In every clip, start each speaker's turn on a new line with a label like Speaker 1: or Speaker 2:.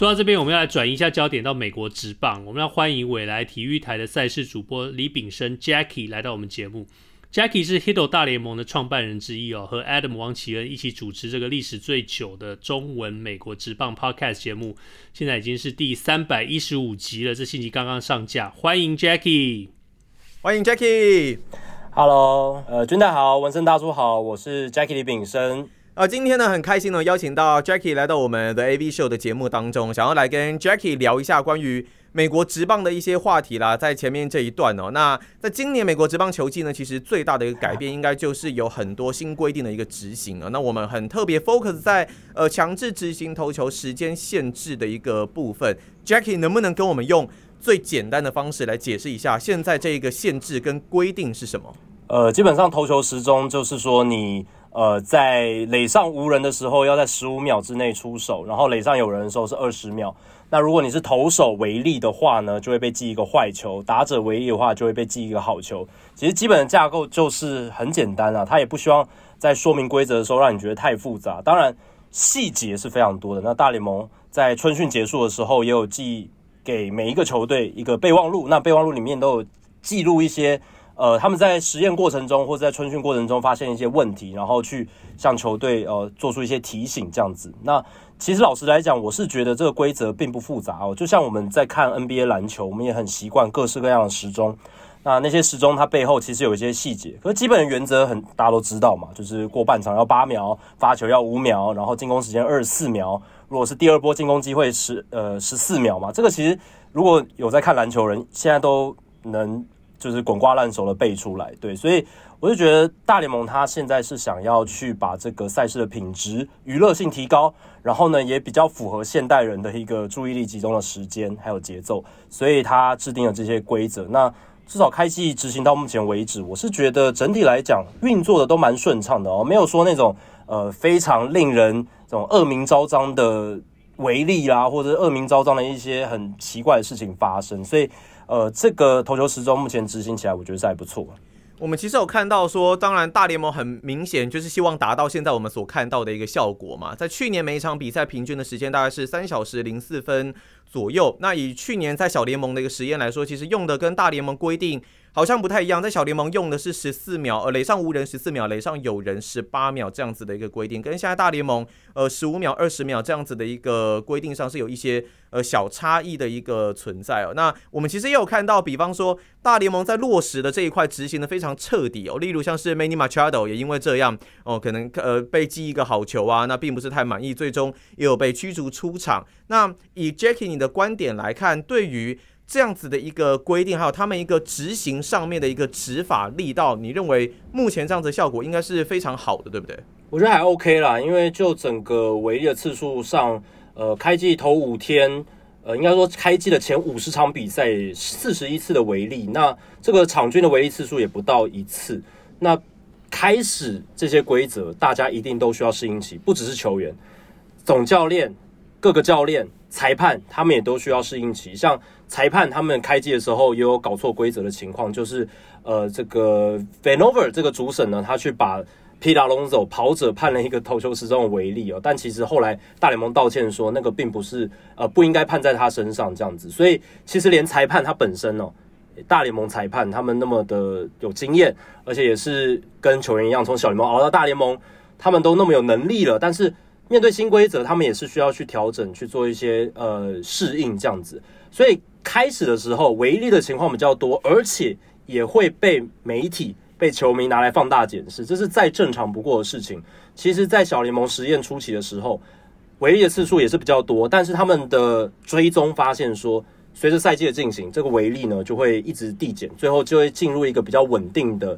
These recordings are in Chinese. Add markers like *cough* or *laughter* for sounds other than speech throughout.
Speaker 1: 说到这边，我们要来转移一下焦点到美国职棒。我们要欢迎未来体育台的赛事主播李炳生 Jackie 来到我们节目。Jackie 是 Hito 大联盟的创办人之一哦，和 Adam 王启恩一起主持这个历史最久的中文美国职棒 Podcast 节目，现在已经是第三百一十五集了。这星期刚刚上架，欢迎 Jackie，
Speaker 2: 欢迎 Jackie。
Speaker 3: Hello，呃，军大好，文森大叔好，我是 Jackie 李炳生。
Speaker 2: 啊，今天呢很开心呢，邀请到 Jackie 来到我们的 AV Show 的节目当中，想要来跟 Jackie 聊一下关于美国职棒的一些话题啦。在前面这一段哦，那在今年美国职棒球季呢，其实最大的一个改变，应该就是有很多新规定的一个执行啊。那我们很特别 focus 在呃强制执行投球时间限制的一个部分。Jackie 能不能跟我们用最简单的方式来解释一下，现在这一个限制跟规定是什么？
Speaker 3: 呃，基本上投球时钟就是说你。呃，在垒上无人的时候，要在十五秒之内出手；然后垒上有人的时候是二十秒。那如果你是投手为例的话呢，就会被记一个坏球；打者为例的话，就会被记一个好球。其实基本的架构就是很简单啊，他也不希望在说明规则的时候让你觉得太复杂。当然，细节是非常多的。那大联盟在春训结束的时候，也有寄给每一个球队一个备忘录，那备忘录里面都有记录一些。呃，他们在实验过程中或者在春训过程中发现一些问题，然后去向球队呃做出一些提醒，这样子。那其实老实来讲，我是觉得这个规则并不复杂哦。就像我们在看 NBA 篮球，我们也很习惯各式各样的时钟。那那些时钟它背后其实有一些细节，可是基本的原则很大家都知道嘛，就是过半场要八秒，发球要五秒，然后进攻时间二十四秒。如果是第二波进攻机会十呃十四秒嘛，这个其实如果有在看篮球人，现在都能。就是滚瓜烂熟的背出来，对，所以我就觉得大联盟他现在是想要去把这个赛事的品质、娱乐性提高，然后呢也比较符合现代人的一个注意力集中的时间还有节奏，所以他制定了这些规则。那至少开季执行到目前为止，我是觉得整体来讲运作的都蛮顺畅的哦，没有说那种呃非常令人这种恶名昭彰的违例啦，或者恶名昭彰的一些很奇怪的事情发生，所以。呃，这个投球时钟目前执行起来，我觉得是还不错。
Speaker 2: 我们其实有看到说，当然大联盟很明显就是希望达到现在我们所看到的一个效果嘛。在去年每一场比赛平均的时间大概是三小时零四分左右。那以去年在小联盟的一个实验来说，其实用的跟大联盟规定。好像不太一样，在小联盟用的是十四秒，呃，垒上无人十四秒，垒上有人十八秒这样子的一个规定，跟现在大联盟呃十五秒、二十秒这样子的一个规定上是有一些呃小差异的一个存在哦。那我们其实也有看到，比方说大联盟在落实的这一块执行的非常彻底哦，例如像是 Manny Machado 也因为这样哦，可能呃被记一个好球啊，那并不是太满意，最终也有被驱逐出场。那以 Jackie 你的观点来看，对于这样子的一个规定，还有他们一个执行上面的一个执法力道，你认为目前这样子的效果应该是非常好的，对不对？
Speaker 3: 我觉得还 OK 啦，因为就整个违例的次数上，呃，开季头五天，呃，应该说开季的前五十场比赛，四十一次的违例，那这个场均的违例次数也不到一次。那开始这些规则，大家一定都需要适应期，不只是球员，总教练、各个教练。裁判他们也都需要适应期，像裁判他们开机的时候也有搞错规则的情况，就是呃这个 Vanover 这个主审呢，他去把 Pete Alonso 跑者判了一个投球时钟的违例哦，但其实后来大联盟道歉说那个并不是呃不应该判在他身上这样子，所以其实连裁判他本身哦，大联盟裁判他们那么的有经验，而且也是跟球员一样从小联盟熬到大联盟，他们都那么有能力了，但是。面对新规则，他们也是需要去调整，去做一些呃适应这样子。所以开始的时候违例的情况比较多，而且也会被媒体、被球迷拿来放大检视，这是再正常不过的事情。其实，在小联盟实验初期的时候，违例的次数也是比较多，但是他们的追踪发现说，随着赛季的进行，这个违例呢就会一直递减，最后就会进入一个比较稳定的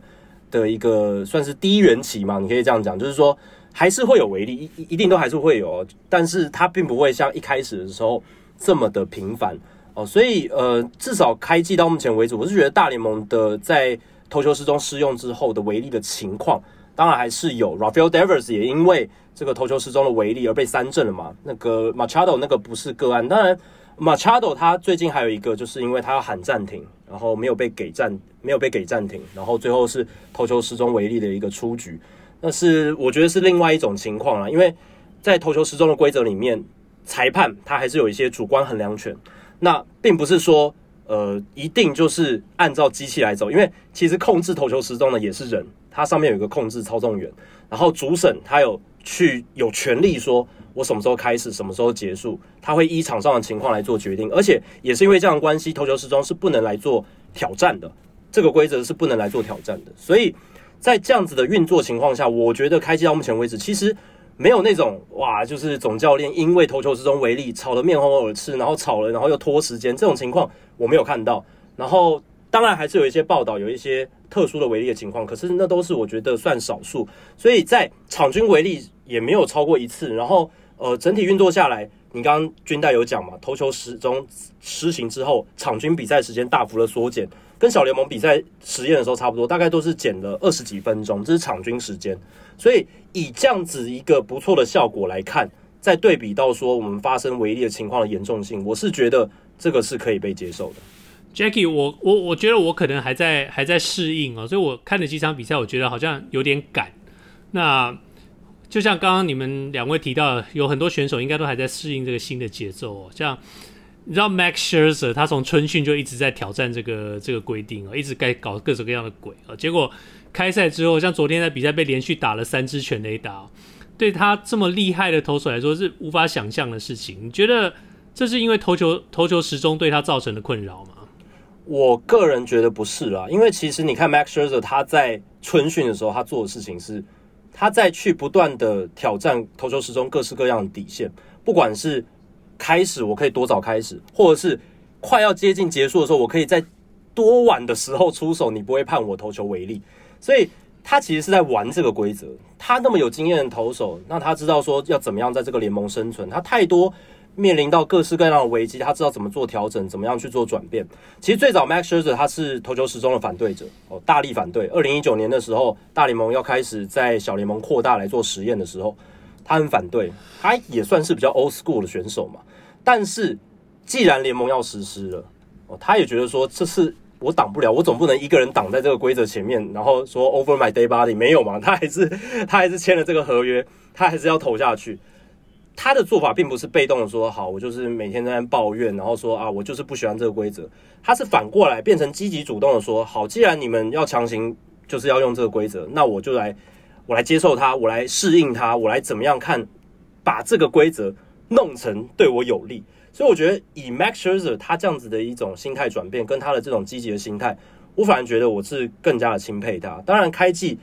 Speaker 3: 的一个算是低原期嘛，你可以这样讲，就是说。还是会有违例，一一定都还是会有，但是它并不会像一开始的时候这么的频繁。哦，所以呃，至少开季到目前为止，我是觉得大联盟的在投球时钟适用之后的违例的情况，当然还是有。Rafael Devers 也因为这个投球时钟的违例而被三振了嘛。那个 Machado 那个不是个案，当然 Machado 他最近还有一个，就是因为他要喊暂停，然后没有被给暂，没有被给暂停，然后最后是投球时钟违例的一个出局。那是我觉得是另外一种情况了，因为在投球时钟的规则里面，裁判他还是有一些主观衡量权。那并不是说，呃，一定就是按照机器来走，因为其实控制投球时钟的也是人，它上面有一个控制操纵员，然后主审他有去有权利说，我什么时候开始，什么时候结束，他会依场上的情况来做决定，而且也是因为这样关系，投球时钟是不能来做挑战的，这个规则是不能来做挑战的，所以在这样子的运作情况下，我觉得开机到目前为止，其实。没有那种哇，就是总教练因为投球时钟违例吵得面红耳赤，然后吵了，然后又拖时间，这种情况我没有看到。然后当然还是有一些报道，有一些特殊的违例的情况，可是那都是我觉得算少数。所以在场均违例也没有超过一次。然后呃，整体运作下来，你刚刚军代有讲嘛，投球时钟施行之后，场均比赛时间大幅的缩减，跟小联盟比赛实验的时候差不多，大概都是减了二十几分钟，这是场均时间。所以以这样子一个不错的效果来看，再对比到说我们发生违例的情况的严重性，我是觉得这个是可以被接受的。
Speaker 1: Jackie，我我我觉得我可能还在还在适应哦，所以我看了几场比赛，我觉得好像有点赶。那就像刚刚你们两位提到，有很多选手应该都还在适应这个新的节奏哦。像你知道 Max Scherzer，他从春训就一直在挑战这个这个规定哦，一直该搞各种各样的鬼啊，结果。开赛之后，像昨天在比赛被连续打了三支全垒打，对他这么厉害的投手来说是无法想象的事情。你觉得这是因为投球投球时钟对他造成的困扰吗？
Speaker 3: 我个人觉得不是啦，因为其实你看 Max Scherzer 他在春训的时候，他做的事情是他在去不断的挑战投球时钟各式各样的底线，不管是开始我可以多早开始，或者是快要接近结束的时候，我可以在多晚的时候出手，你不会判我投球违例。所以他其实是在玩这个规则。他那么有经验的投手，那他知道说要怎么样在这个联盟生存。他太多面临到各式各样的危机，他知道怎么做调整，怎么样去做转变。其实最早 Max Scherzer 他是投球时钟的反对者哦，大力反对。二零一九年的时候，大联盟要开始在小联盟扩大来做实验的时候，他很反对。他也算是比较 old school 的选手嘛。但是既然联盟要实施了哦，他也觉得说这是。我挡不了，我总不能一个人挡在这个规则前面，然后说 over my dead body 没有嘛？他还是 *laughs* 他还是签了这个合约，他还是要投下去。他的做法并不是被动的说好，我就是每天在抱怨，然后说啊，我就是不喜欢这个规则。他是反过来变成积极主动的说，好，既然你们要强行就是要用这个规则，那我就来，我来接受它，我来适应它，我来怎么样看，把这个规则弄成对我有利。所以我觉得以 Max Scherzer 他这样子的一种心态转变，跟他的这种积极的心态，我反而觉得我是更加的钦佩他。当然，开季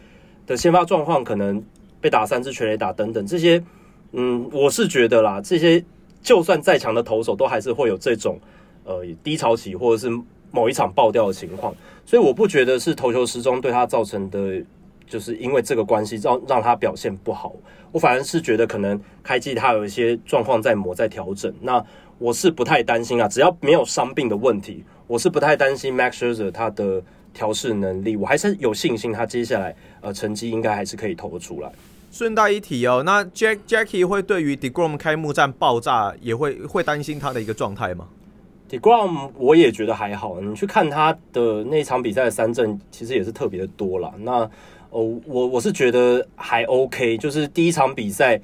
Speaker 3: 的先发状况可能被打三支全垒打等等这些，嗯，我是觉得啦，这些就算再强的投手，都还是会有这种呃低潮期或者是某一场爆掉的情况。所以我不觉得是投球时钟对他造成的，就是因为这个关系让让他表现不好。我反而是觉得可能开季他有一些状况在磨在调整。那我是不太担心啊，只要没有伤病的问题，我是不太担心 Max Scherzer 他的调试能力，我还是有信心他接下来呃成绩应该还是可以投得出来。
Speaker 2: 顺带一提哦，那 Jack Jackie 会对于 Degrom 开幕战爆炸也会会担心他的一个状态吗
Speaker 3: ？Degrom 我也觉得还好，你去看他的那场比赛的三振，其实也是特别的多啦。那哦，我我是觉得还 OK，就是第一场比赛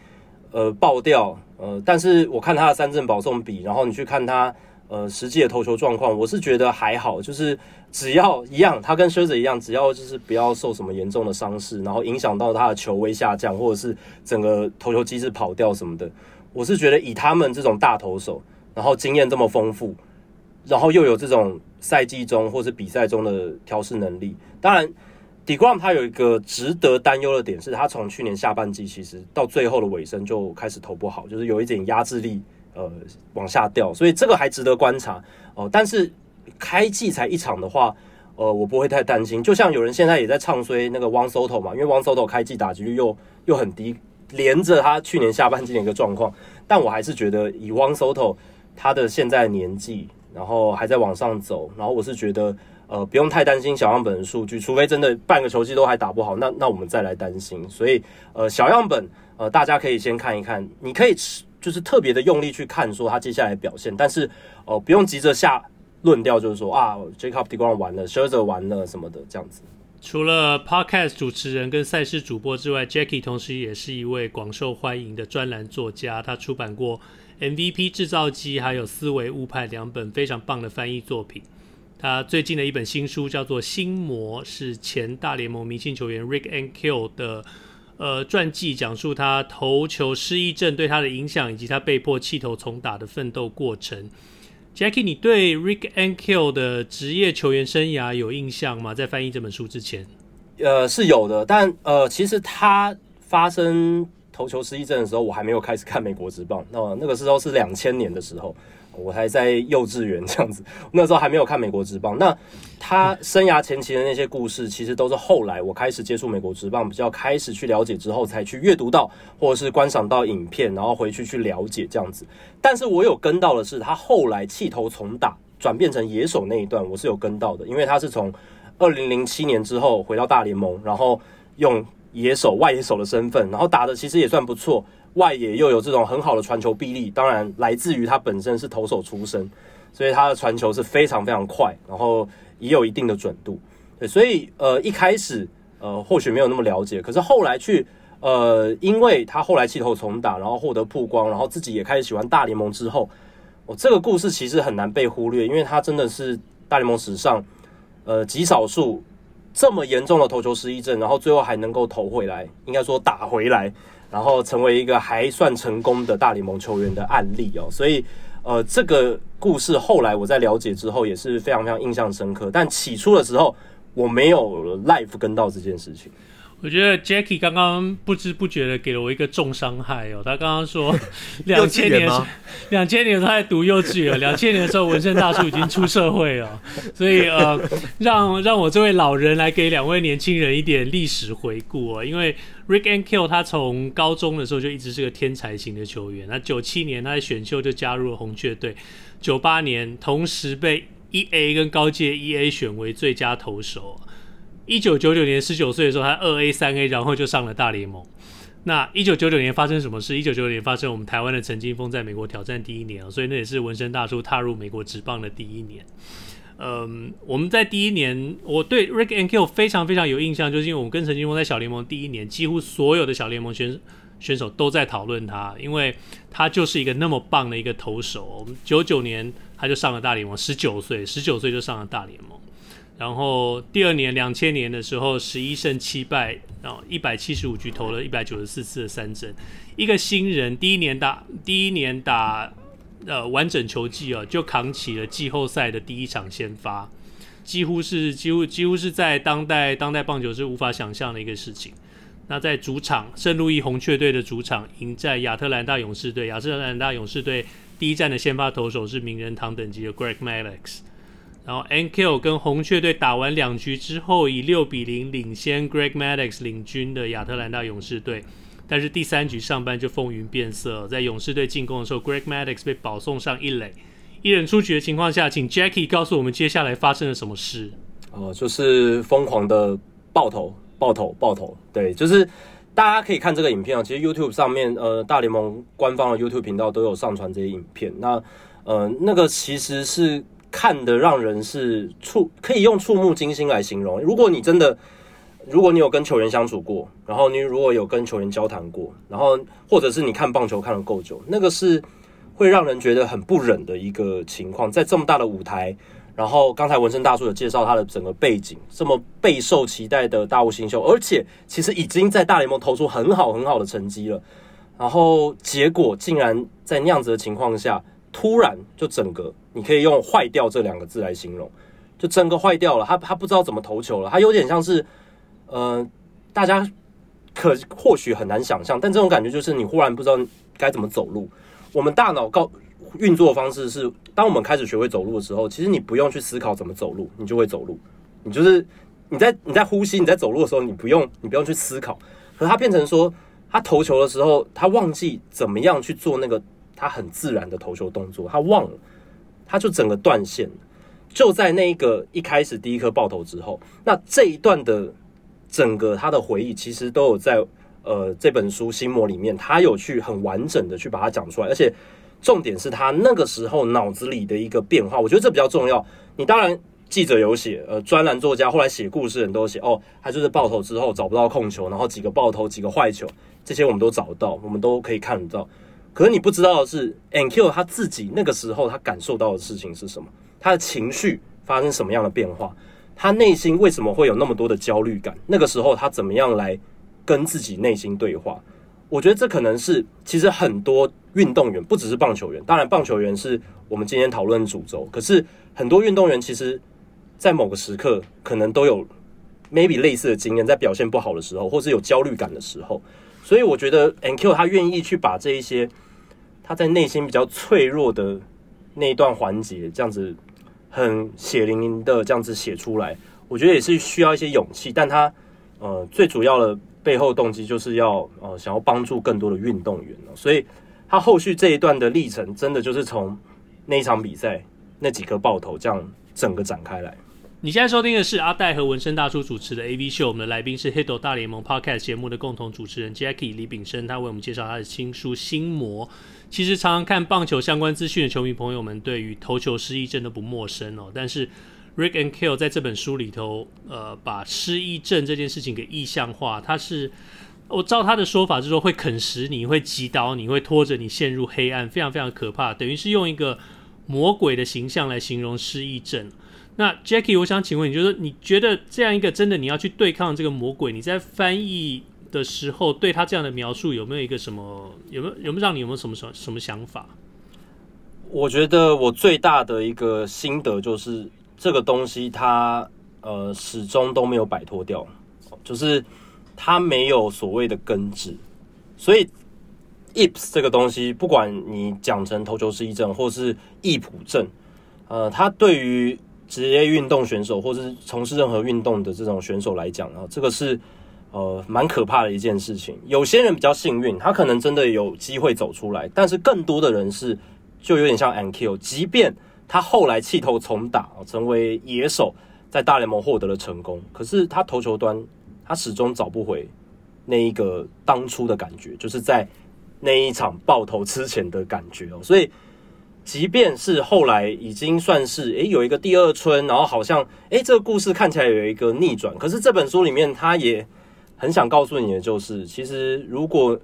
Speaker 3: 呃爆掉。呃，但是我看他的三振保送比，然后你去看他呃实际的投球状况，我是觉得还好，就是只要一样，他跟 Scherzer 一样，只要就是不要受什么严重的伤势，然后影响到他的球威下降，或者是整个投球机制跑掉什么的，我是觉得以他们这种大投手，然后经验这么丰富，然后又有这种赛季中或是比赛中的调试能力，当然。DeGrom 他有一个值得担忧的点，是他从去年下半季其实到最后的尾声就开始投不好，就是有一点压制力呃往下掉，所以这个还值得观察哦、但是开季才一场的话，呃，我不会太担心。就像有人现在也在唱衰那个 Juan Soto 嘛，因为 Juan Soto 开季打击率又又很低，连着他去年下半季的一个状况。但我还是觉得以 Juan Soto 他的现在年纪，然后还在往上走。然后我是觉得，呃，不用太担心小样本的数据，除非真的半个球季都还打不好，那那我们再来担心。所以，呃，小样本，呃，大家可以先看一看，你可以就是特别的用力去看说他接下来表现，但是，呃，不用急着下论调，就是说啊，Jacob deGrom 完了 s h e r z e r 完了什么的这样子。
Speaker 1: 除了 Podcast 主持人跟赛事主播之外，Jackie 同时也是一位广受欢迎的专栏作家。他出版过 MVP 制造机还有思维误判两本非常棒的翻译作品。他最近的一本新书叫做《心魔》，是前大联盟明星球员 Rick Ankiel 的呃传记，讲述他投球失忆症对他的影响，以及他被迫弃投重打的奋斗过程。Jackie，你对 Rick Ankiel 的职业球员生涯有印象吗？在翻译这本书之前，
Speaker 3: 呃，是有的，但呃，其实他发生投球失忆症的时候，我还没有开始看美国职棒。那那个时候是两千年的时候。我还在幼稚园这样子，那时候还没有看美国职棒。那他生涯前期的那些故事，其实都是后来我开始接触美国职棒，比较开始去了解之后，才去阅读到或者是观赏到影片，然后回去去了解这样子。但是我有跟到的是他后来弃投重打，转变成野手那一段，我是有跟到的，因为他是从二零零七年之后回到大联盟，然后用野手外野手的身份，然后打的其实也算不错。外野又有这种很好的传球臂力，当然来自于他本身是投手出身，所以他的传球是非常非常快，然后也有一定的准度。对，所以呃一开始呃或许没有那么了解，可是后来去呃，因为他后来弃投重打，然后获得曝光，然后自己也开始喜欢大联盟之后，哦，这个故事其实很难被忽略，因为他真的是大联盟史上呃极少数这么严重的投球失忆症，然后最后还能够投回来，应该说打回来。然后成为一个还算成功的大联盟球员的案例哦，所以呃，这个故事后来我在了解之后也是非常非常印象深刻。但起初的时候我没有 life 跟到这件事情。
Speaker 1: 我觉得 Jackie 刚刚不知不觉的给了我一个重伤害哦。他刚刚说 *laughs* 两千年，*laughs* 两千年他在读幼稚园，两千年的时候文生大叔已经出社会了，所以呃，让让我这位老人来给两位年轻人一点历史回顾哦。因为 Rick and Kill 他从高中的时候就一直是个天才型的球员，那九七年他在选秀就加入了红雀队，九八年同时被 E A 跟高阶 E A 选为最佳投手。一九九九年十九岁的时候，他二 A 三 A，然后就上了大联盟。那一九九九年发生什么事？一九九九年发生我们台湾的陈金锋在美国挑战第一年啊，所以那也是纹身大叔踏入美国职棒的第一年。嗯，我们在第一年，我对 Rick and Kill 非常非常有印象，就是因为我们跟陈金锋在小联盟第一年，几乎所有的小联盟选选手都在讨论他，因为他就是一个那么棒的一个投手。我们九九年他就上了大联盟，十九岁，十九岁就上了大联盟。然后第二年两千年的时候，十一胜七败，然后一百七十五局投了一百九十四次的三振。一个新人第一年打第一年打呃完整球季哦，就扛起了季后赛的第一场先发，几乎是几乎几乎是在当代当代棒球是无法想象的一个事情。那在主场圣路易红雀队的主场迎战亚特兰大勇士队，亚特兰大勇士队第一战的先发投手是名人堂等级的 Greg Maddux。然后 Ankiel 跟红雀队打完两局之后，以六比零领先 Greg Maddux 领军的亚特兰大勇士队。但是第三局上半就风云变色，在勇士队进攻的时候，Greg Maddux 被保送上一垒，一人出局的情况下，请 Jackie 告诉我们接下来发生了什么事。
Speaker 3: 哦，就是疯狂的爆头、爆头、爆头。对，就是大家可以看这个影片啊。其实 YouTube 上面，呃，大联盟官方的 YouTube 频道都有上传这些影片。那，呃，那个其实是。看得让人是触，可以用触目惊心来形容。如果你真的，如果你有跟球员相处过，然后你如果有跟球员交谈过，然后或者是你看棒球看得够久，那个是会让人觉得很不忍的一个情况。在这么大的舞台，然后刚才文生大叔有介绍他的整个背景，这么备受期待的大物新秀，而且其实已经在大联盟投出很好很好的成绩了，然后结果竟然在那样子的情况下，突然就整个。你可以用“坏掉”这两个字来形容，就整个坏掉了。他他不知道怎么投球了，他有点像是，呃，大家可或许很难想象，但这种感觉就是你忽然不知道该怎么走路。我们大脑告运作的方式是，当我们开始学会走路的时候，其实你不用去思考怎么走路，你就会走路。你就是你在你在呼吸，你在走路的时候，你不用你不用去思考。可他变成说，他投球的时候，他忘记怎么样去做那个他很自然的投球动作，他忘了。他就整个断线。就在那一个一开始第一颗爆头之后，那这一段的整个他的回忆，其实都有在呃这本书《心魔》里面，他有去很完整的去把它讲出来，而且重点是他那个时候脑子里的一个变化，我觉得这比较重要。你当然记者有写，呃，专栏作家后来写故事人都写，哦，他就是爆头之后找不到控球，然后几个爆头几个坏球，这些我们都找到，我们都可以看得到。可是你不知道的是，Ankiel 他自己那个时候他感受到的事情是什么？他的情绪发生什么样的变化？他内心为什么会有那么多的焦虑感？那个时候他怎么样来跟自己内心对话？我觉得这可能是其实很多运动员，不只是棒球员，当然棒球员是我们今天讨论的主轴。可是很多运动员其实，在某个时刻可能都有 maybe 类似的经验，在表现不好的时候，或是有焦虑感的时候。所以我觉得 Ankiel 他愿意去把这一些他在内心比较脆弱的那一段环节，这样子。很血淋淋的这样子写出来，我觉得也是需要一些勇气。但他呃最主要的背后动机就是要呃想要帮助更多的运动员，所以他后续这一段的历程，真的就是从那一场比赛那几颗爆头这样整个展开来。
Speaker 1: 你现在收听的是阿戴和纹身大叔主持的 AV 秀，我们的来宾是 Hito 大联盟 Podcast 节目的共同主持人 Jackie 李炳生，他为我们介绍他的新书《心魔》。其实常常看棒球相关资讯的球迷朋友们，对于投球失忆症都不陌生哦。但是 Rick and Kill 在这本书里头，呃，把失忆症这件事情给意象化。他是，我照他的说法，是说会啃食你，会击倒你，会拖着你陷入黑暗，非常非常可怕。等于是用一个魔鬼的形象来形容失忆症。那 Jackie，我想请问你，就是你觉得这样一个真的你要去对抗这个魔鬼，你在翻译？的时候，对他这样的描述有没有一个什么？有没有有没有让你有没有什么什么什么想法？
Speaker 3: 我觉得我最大的一个心得就是这个东西它呃始终都没有摆脱掉，就是它没有所谓的根治。所以 IPS 这个东西，不管你讲成投球失忆症或是易普症，呃，它对于职业运动选手或是从事任何运动的这种选手来讲啊，这个是。呃，蛮可怕的一件事情。有些人比较幸运，他可能真的有机会走出来，但是更多的人是就有点像 Ankiel，即便他后来弃投重打，成为野手，在大联盟获得了成功，可是他投球端他始终找不回那一个当初的感觉，就是在那一场爆头之前的感觉哦。所以，即便是后来已经算是诶有一个第二春，然后好像诶这个故事看起来有一个逆转，可是这本书里面他也。很想告诉你的就是，其实如果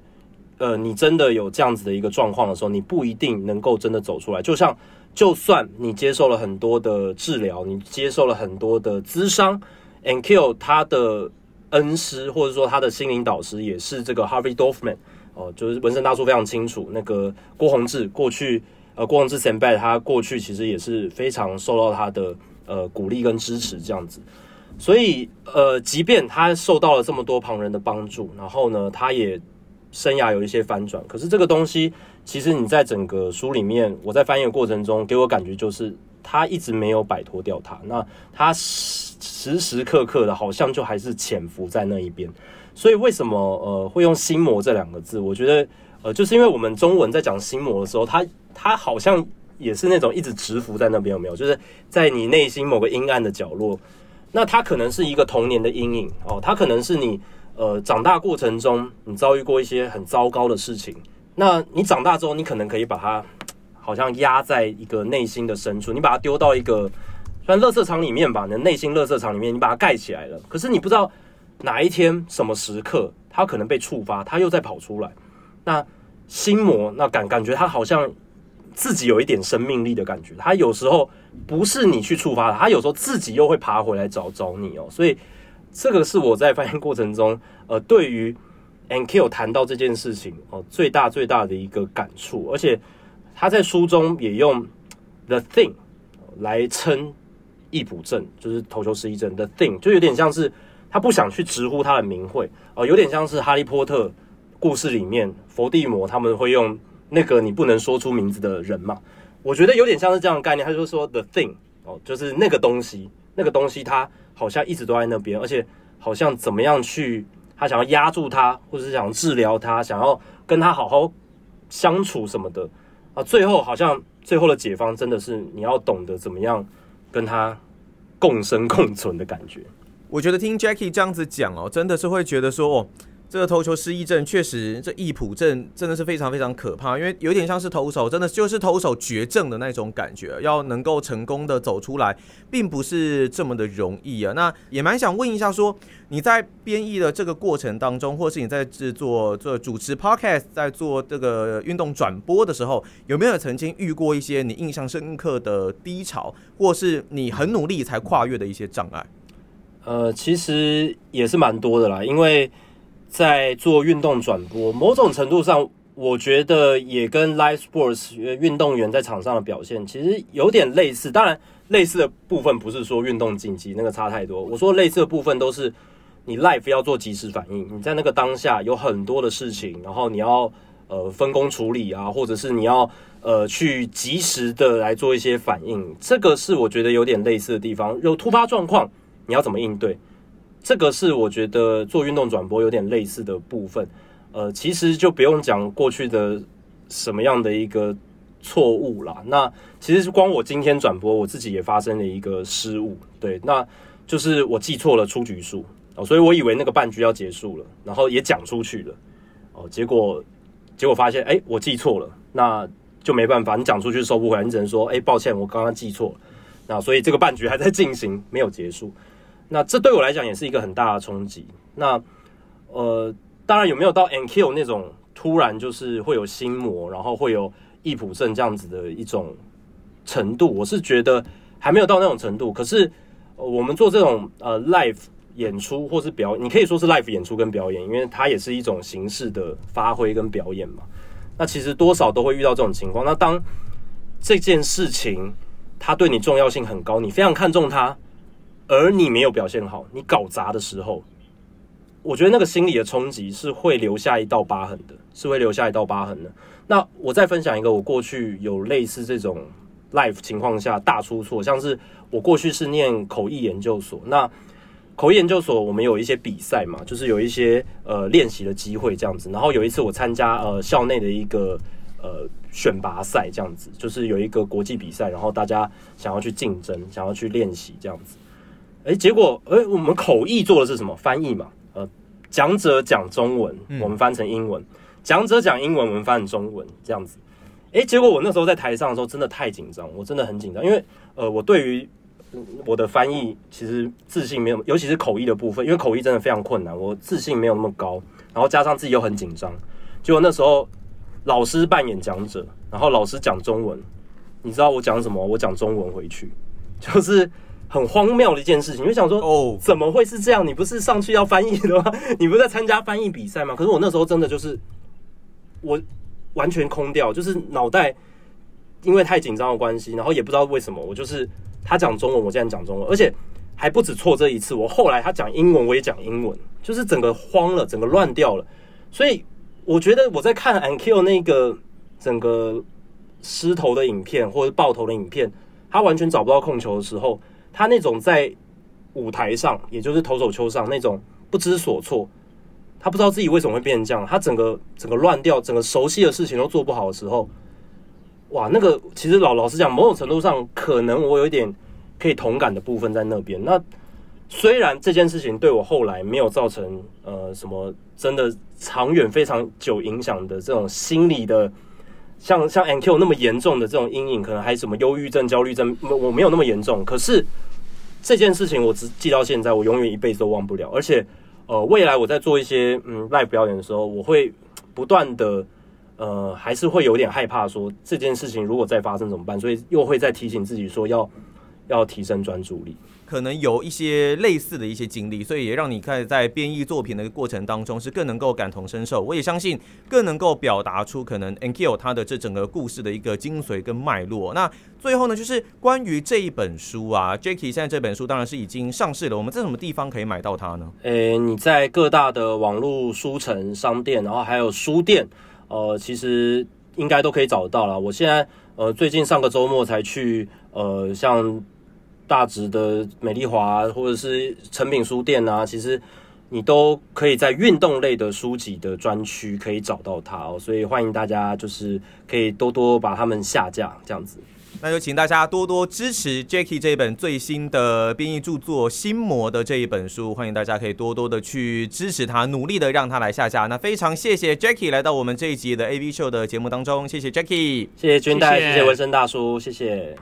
Speaker 3: 呃你真的有这样子的一个状况的时候，你不一定能够真的走出来。就像就算你接受了很多的治疗，你接受了很多的咨商，And Kill 他的恩师或者说他的心灵导师也是这个 Harvey Dorfman 哦、就是纹身大叔非常清楚，那个郭宏志过去呃郭泓志前辈他过去其实也是非常受到他的呃鼓励跟支持这样子。所以，呃，即便他受到了这么多旁人的帮助，然后呢，他也生涯有一些翻转。可是这个东西，其实你在整个书里面，我在翻译的过程中，给我感觉就是他一直没有摆脱掉他。那他时时时刻刻的，好像就还是潜伏在那一边。所以为什么呃会用心魔这两个字？我觉得呃，就是因为我们中文在讲心魔的时候，他他好像也是那种一直蛰伏在那边，有没有？就是在你内心某个阴暗的角落。那它可能是一个童年的阴影哦，它可能是你呃长大过程中你遭遇过一些很糟糕的事情。那你长大之后，你可能可以把它好像压在一个内心的深处，你把它丢到一个算垃圾场里面吧，你的内心垃圾场里面，你把它盖起来了。可是你不知道哪一天什么时刻，它可能被触发，它又再跑出来。那心魔，那感感觉它好像自己有一点生命力的感觉，它有时候。不是你去触发的，它有时候自己又会爬回来找找你哦。所以这个是我在翻译过程中，呃，对于 ankill 谈到这件事情哦，最大最大的一个感触。而且他在书中也用 The Thing 来称易卜症，就是头球失忆症。The Thing 就有点像是他不想去直呼他的名讳哦，有点像是哈利波特故事里面伏地魔他们会用那个你不能说出名字的人嘛。我觉得有点像是这样的概念，他就说 the thing 哦，就是那个东西，那个东西它好像一直都在那边，而且好像怎么样去，他想要压住它，或者是想治疗它，想要跟他好好相处什么的啊，最后好像最后的解方真的是你要懂得怎么样跟他共生共存的感觉。
Speaker 2: 我觉得听 Jackie 这样子讲哦，真的是会觉得说哦。这个投球失忆症确实，这易普症真的是非常非常可怕，因为有点像是投手，真的就是投手绝症的那种感觉，要能够成功的走出来，并不是这么的容易啊。那也蛮想问一下说，说你在编译的这个过程当中，或是你在制作做主持 Podcast，在做这个运动转播的时候，有没有曾经遇过一些你印象深刻的低潮，或是你很努力才跨越的一些障碍？
Speaker 3: 呃，其实也是蛮多的啦，因为。在做运动转播，某种程度上，我觉得也跟 live sports 运动员在场上的表现其实有点类似。当然，类似的部分不是说运动竞技那个差太多。我说类似的部分都是你 live 要做即时反应，你在那个当下有很多的事情，然后你要呃分工处理啊，或者是你要呃去及时的来做一些反应。这个是我觉得有点类似的地方。有突发状况，你要怎么应对？这个是我觉得做运动转播有点类似的部分，呃，其实就不用讲过去的什么样的一个错误啦。那其实是光我今天转播，我自己也发生了一个失误，对，那就是我记错了出局数。哦，所以我以为那个半局要结束了，然后也讲出去了。哦，结果结果发现，哎，我记错了，那就没办法，你讲出去收不回来，你只能说，哎，抱歉，我刚刚记错了，那所以这个半局还在进行，没有结束。那这对我来讲也是一个很大的冲击。那呃，当然有没有到 Ankiel 那种突然就是会有心魔，然后会有易普症这样子的一种程度？我是觉得还没有到那种程度。可是、我们做这种呃 live 演出或是表演，你可以说是 live 演出跟表演，因为它也是一种形式的发挥跟表演嘛。那其实多少都会遇到这种情况。那当这件事情它对你重要性很高，你非常看重它。而你没有表现好，你搞砸的时候，我觉得那个心理的冲击是会留下一道疤痕的，是会留下一道疤痕的。那我再分享一个，我过去有类似这种 life 情况下大出错，像是我过去是念口译研究所，那口译研究所我们有一些比赛嘛，就是有一些呃练习的机会这样子。然后有一次我参加呃校内的一个呃选拔赛这样子，就是有一个国际比赛，然后大家想要去竞争，想要去练习这样子。哎，结果，哎，我们口译做的是什么？翻译嘛，呃，讲者讲中文，我们翻成英文；讲者讲英文，我们翻成中文，这样子。哎，结果我那时候在台上的时候，真的太紧张，我真的很紧张，因为，呃，我对于我的翻译其实自信没有，尤其是口译的部分，因为口译真的非常困难，我自信没有那么高，然后加上自己又很紧张，结果那时候老师扮演讲者，然后老师讲中文，你知道我讲什么？我讲中文回去，就是。很荒谬的一件事情，你就想说，哦，怎么会是这样？你不是上去要翻译的吗？*laughs* 你不是在参加翻译比赛吗？可是我那时候真的就是，我完全空掉，就是脑袋因为太紧张的关系，然后也不知道为什么，我就是他讲中文，我竟然讲中文，而且还不止错这一次，我后来他讲英文，我也讲英文，就是整个慌了，整个乱掉了。所以我觉得我在看 Ankiel 那个整个失头的影片或者爆头的影片，他完全找不到控球的时候。他那种在舞台上，也就是投手丘上那种不知所措，他不知道自己为什么会变成这样，他整个整个乱掉，整个熟悉的事情都做不好的时候，哇，那个其实老老实讲，某种程度上可能我有一点可以同感的部分在那边。那虽然这件事情对我后来没有造成呃什么真的长远非常久影响的这种心理的。像像 Ankiel 那么严重的这种阴影，可能还什么忧郁症、焦虑症，我没有那么严重。可是这件事情我只记到现在，我永远一辈子都忘不了。而且，呃，未来我在做一些嗯 live 表演的时候，我会不断的呃，还是会有点害怕，说这件事情如果再发生怎么办？所以又会再提醒自己说要要提升专注力。
Speaker 2: 可能有一些类似的一些经历，所以也让你看在编译作品的过程当中是更能够感同身受。我也相信更能够表达出可能 Ankiel 他的这整个故事的一个精髓跟脉络。那最后呢，就是关于这一本书啊，Jacky 现在这本书当然是已经上市了。我们在什么地方可以买到它呢？
Speaker 3: 诶、你在各大的网络书城商店，然后还有书店，呃，其实应该都可以找得到了。我现在呃最近上个周末才去呃像。大直的美丽华或者是成品书店啊，其实你都可以在运动类的书籍的专区可以找到它哦。所以欢迎大家就是可以多多把它们下架这样子。
Speaker 2: 那就请大家多多支持 Jacky 这一本最新的编译著作《心魔》的这一本书，欢迎大家可以多多的去支持他，努力的让他来下架。那非常谢谢 Jacky 来到我们这一集的 AV 秀的节目当中，谢谢 Jacky，
Speaker 3: 谢谢军代，谢谢纹身大叔，谢谢。